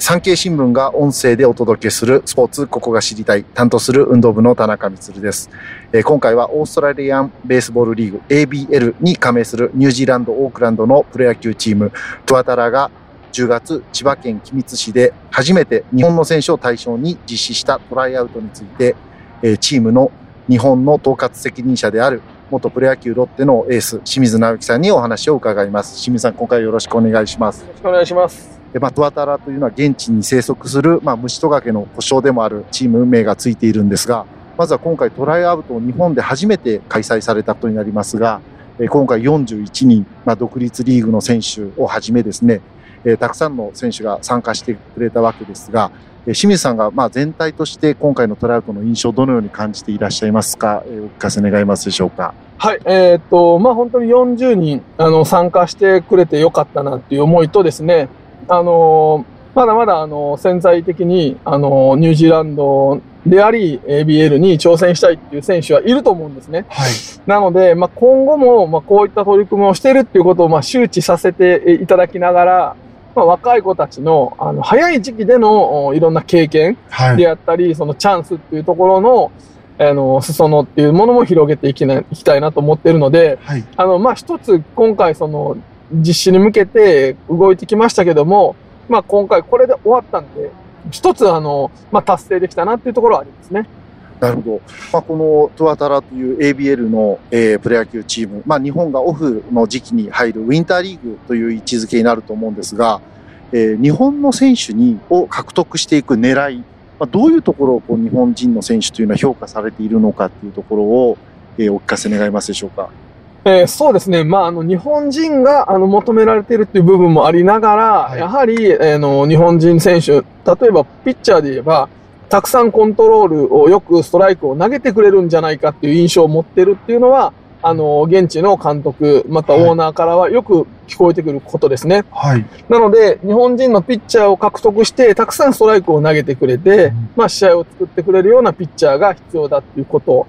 産経新聞が音声でお届けするスポーツここが知りたい担当する運動部の田中光です、え、今回はオーストラリアンベースボールリーグ ABL に加盟するニュージーランドオークランドのプロ野球チームトワタラが10月千葉県君津市で初めて日本の選手を対象に実施したトライアウトについて、え、チームの日本の統括責任者である元プロ野球ロッテのエース清水直樹さんにお話を伺います。清水さん今回よろしくお願いします。よろしくお願いします。まあ、トワタラというのは現地に生息する、まあ、虫トガケの故障でもあるチーム名がついているんですが、まずは今回トライアウトを日本で初めて開催されたことになりますが、今回41人、まあ、独立リーグの選手をはじめですね、たくさんの選手が参加してくれたわけですが、清水さんがまあ全体として今回のトライアウトの印象をどのように感じていらっしゃいますか、お聞かせ願いますでしょうか？はい、えー、っと、まあ本当に40人あの参加してくれてよかったなっていう思いとですね、あのまだまだあの潜在的にあのニュージーランドであり ABL に挑戦したいっていう選手はいると思うんですね。はい、なので、まあ、今後もまあこういった取り組みをしているっていうことをまあ周知させていただきながら、まあ、若い子たちのあの早い時期でのいろんな経験であったり、はい、そのチャンスっていうところのあの、裾野っていうものも広げていきないきたいなと思っているので、はい、あの、まあ、一つ今回その実施に向けて動いてきましたけども、まあ今回これで終わったんで、一つあの、まあ達成できたなっていうところはありますね。なるほど。まあ、このトワタラという ABL の、えー、プロ野球チーム、まあ、日本がオフの時期に入るウィンターリーグという位置づけになると思うんですが、えー、日本の選手にを獲得していく狙い、まあ、どういうところをこう日本人の選手というのは評価されているのかというところを、えー、お聞かせ願いますでしょうか？えー、そうですね。まあ、あの、日本人が、あの、求められているっていう部分もありながら、はい、やはり、えー、の、日本人選手、例えば、ピッチャーで言えば、たくさんコントロールをよくストライクを投げてくれるんじゃないかっていう印象を持ってるっていうのは、あの、現地の監督、またオーナーからはよく聞こえてくることですね。はい。なので、日本人のピッチャーを獲得して、たくさんストライクを投げてくれて、うん、まあ、試合を作ってくれるようなピッチャーが必要だっていうこと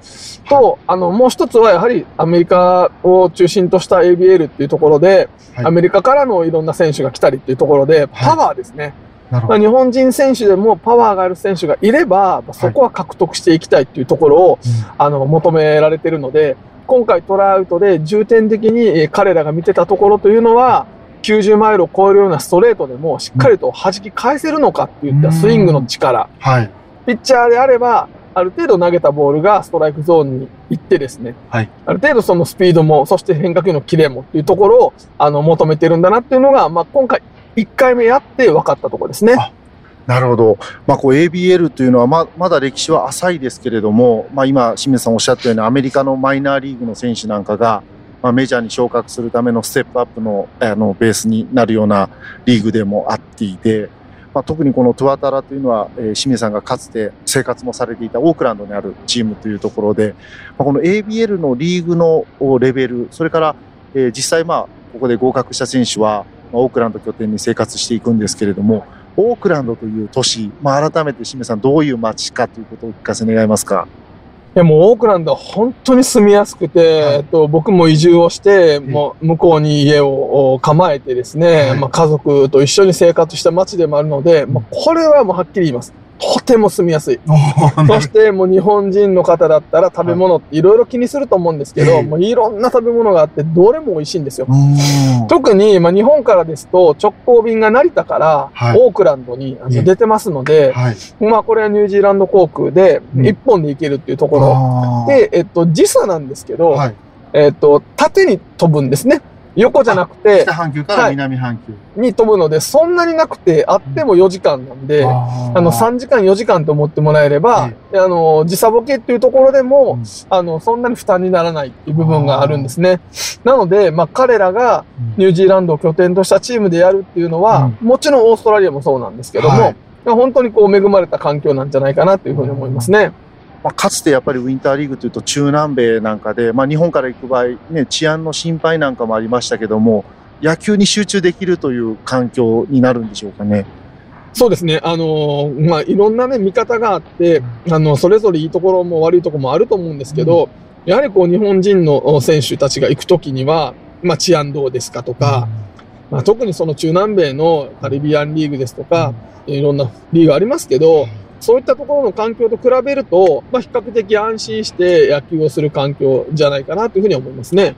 と、あの、もう一つはやはりアメリカを中心とした ABL っていうところで、はい、アメリカからのいろんな選手が来たりっていうところで、パワーですね。はい、日本人選手でもパワーがある選手がいれば、そこは獲得していきたいっていうところを、はい、あの、求められてるので、今回トラウトで重点的に彼らが見てたところというのは、90マイルを超えるようなストレートでもしっかりと弾き返せるのかっていったスイングの力。はい。ピッチャーであれば、ある程度投げたボールがストライクゾーンに行ってですね、はい、ある程度そのスピードも、そして変化球のキレもっていうところをあの求めてるんだなっていうのが、まあ、今回1回目やって分かったところですね。なるほど。まあ、こう ABL というのはま、まだ歴史は浅いですけれども、まあ、今、清水さんおっしゃったように、アメリカのマイナーリーグの選手なんかが、まあ、メジャーに昇格するためのステップアップのあのベースになるようなリーグでもあっていて、まあ、特にこのトゥワタラというのは、えー、清水さんがかつて生活もされていたオークランドにあるチームというところで、まあ、この ABL のリーグのレベル、それから、えー、実際まあ、ここで合格した選手は、オークランド拠点に生活していくんですけれども、オークランドという都市、まあ、改めて清水さんどういう街かということをお聞かせ願いますか？いやもうオークランドは本当に住みやすくて、はい、えっと、僕も移住をして、もう向こうに家を構えてですね、はい、まあ家族と一緒に生活した街でもあるので、まあこれはもうはっきり言います。とても住みやすい。そしてもう日本人の方だったら食べ物っていろいろ気にすると思うんですけど、はい、もういろんな食べ物があってどれも美味しいんですよ。特に、まあ、日本からですと直行便が成田からオークランドに出てますので、はい、まあこれはニュージーランド航空で1本で行けるっていうところ、で、えっと時差なんですけど、はい、えっと縦に飛ぶんですね。横じゃなくて、北半球から南半球、はい、に飛ぶので、そんなになくて、あっても4時間なんで、うん、あの、3時間4時間と思ってもらえれば、あの、時差ボケっていうところでも、うん、あの、そんなに負担にならないっていう部分があるんですね。なので、まあ、彼らがニュージーランドを拠点としたチームでやるっていうのは、うん、もちろんオーストラリアもそうなんですけども、はい、本当にこう恵まれた環境なんじゃないかなというふうに思いますね。まあ、かつてやっぱりウィンターリーグというと中南米なんかで、まあ、日本から行く場合、ね、治安の心配なんかもありましたけども、野球に集中できるという環境になるんでしょうかね。そうですね。あのまあ、いろんなね、見方があって、あの、それぞれいいところも悪いところもあると思うんですけど、うん、やはりこう、日本人の選手たちが行くときには、まあ、治安どうですかとか、まあ、特にその中南米のカリビアンリーグですとか、いろんなリーグありますけど、そういったところの環境と比べると、まあ、比較的安心して野球をする環境じゃないかなというふうに思いますね。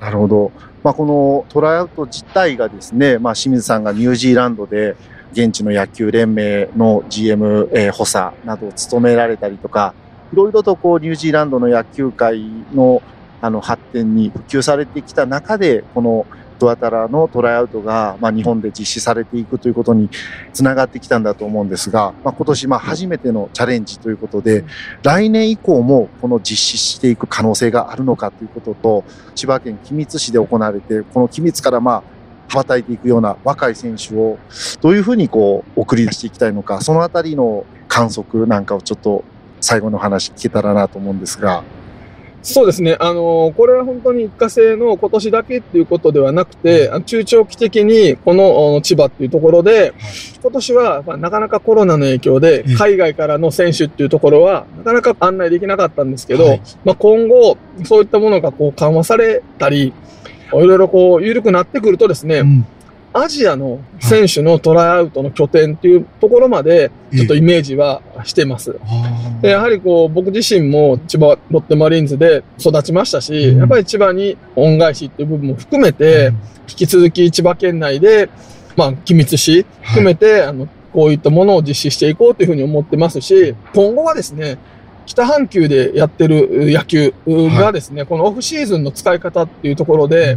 なるほど。まあ、このトライアウト自体がですね、まあ、清水さんがニュージーランドで現地の野球連盟の GM、えー、補佐などを務められたりとか、いろいろとこうニュージーランドの野球界のあの発展に普及されてきた中で、このトアタラのトライアウトが、まあ、日本で実施されていくということにつながってきたんだと思うんですが、まあ、今年まあ初めてのチャレンジということで、来年以降もこの実施していく可能性があるのかということと、千葉県君津市で行われて、この君津からまあ羽ばたいていくような若い選手をどういうふうにこう送り出していきたいのか、そのあたりの観測なんかをちょっと最後の話聞けたらなと思うんですが。そうですね。あの、これは本当に一過性の今年だけっていうことではなくて、中長期的にこの千葉っていうところで、今年はなかなかコロナの影響で海外からの選手っていうところはなかなか案内できなかったんですけど、まあ今後そういったものがこう緩和されたり、いろいろこう緩くなってくるとですね、アジアの選手のトライアウトの拠点っていうところまで、ちょっとイメージはしてます。でやはりこう、僕自身も千葉ロッテマリーンズで育ちましたし、やっぱり千葉に恩返しっていう部分も含めて、引き続き千葉県内で、まあ、機密し、含めて、あの、こういったものを実施していこうというふうに思ってますし、今後はですね、北半球でやってる野球がですね、このオフシーズンの使い方っていうところで、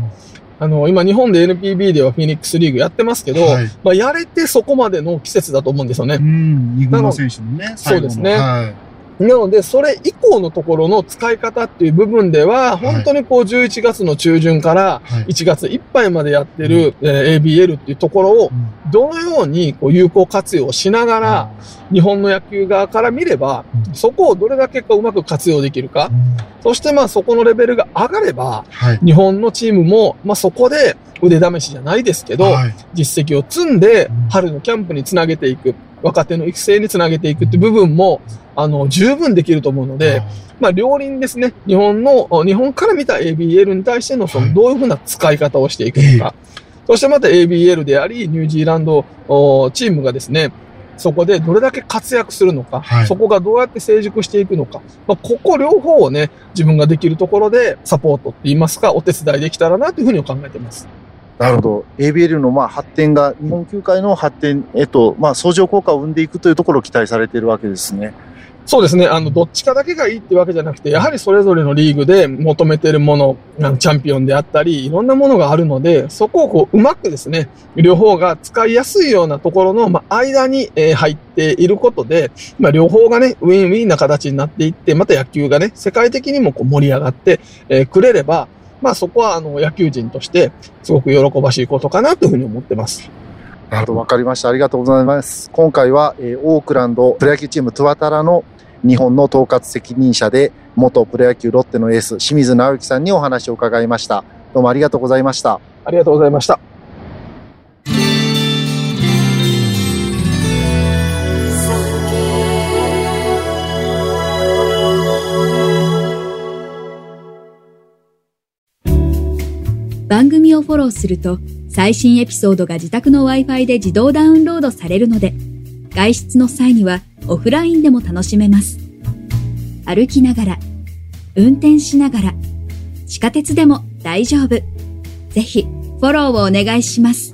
あの、今日本で NPB ではフィニックスリーグやってますけど、はい、まあ、やれてそこまでの季節だと思うんですよね。うん、二軍の選手のね。そうですね。はいなので、それ以降のところの使い方っていう部分では、本当にこう11月の中旬から1月いっぱいまでやってる、え ABL っていうところを、どのようにこう有効活用しながら、日本の野球側から見れば、そこをどれだけこううまく活用できるか。そしてまあそこのレベルが上がれば、日本のチームも、まあそこで腕試しじゃないですけど、実績を積んで春のキャンプにつなげていく。若手の育成につなげていくって部分も、あの、十分できると思うので、まあ、両輪ですね、日本の、日本から見た ABL に対しての、その、どういうふうな使い方をしていくのか。そしてまた ABL であり、ニュージーランドチームがですね、そこでどれだけ活躍するのか、はい、そこがどうやって成熟していくのか、まあ、ここ両方をね、自分ができるところでサポートって言いますか、お手伝いできたらなというふうに考えています。なるほど。ABL のまあ発展が日本球界の発展へと、まあ相乗効果を生んでいくというところを期待されているわけですね。そうですね。あの、どっちかだけがいいってわけじゃなくて、やはりそれぞれのリーグで求めてるもの、あのチャンピオンであったり、いろんなものがあるので、そこをこう、うまくですね、両方が使いやすいようなところの、まあ、間に、え、入っていることで、まあ、両方がね、ウィンウィンな形になっていって、また野球がね、世界的にもこう盛り上がって、え、くれれば、まあそこはあの野球人としてすごく喜ばしいことかなというふうに思ってます。なるほど、わかりました。ありがとうございます。今回は、えー、オークランドプロ野球チームトゥワタラの日本の統括責任者で元プロ野球ロッテのエース清水直之さんにお話を伺いました。どうもありがとうございました。ありがとうございました。番組をフォローすると最新エピソードが自宅の Wi-Fi で自動ダウンロードされるので外出の際にはオフラインでも楽しめます。歩きながら、運転しながら、地下鉄でも大丈夫。ぜひフォローをお願いします。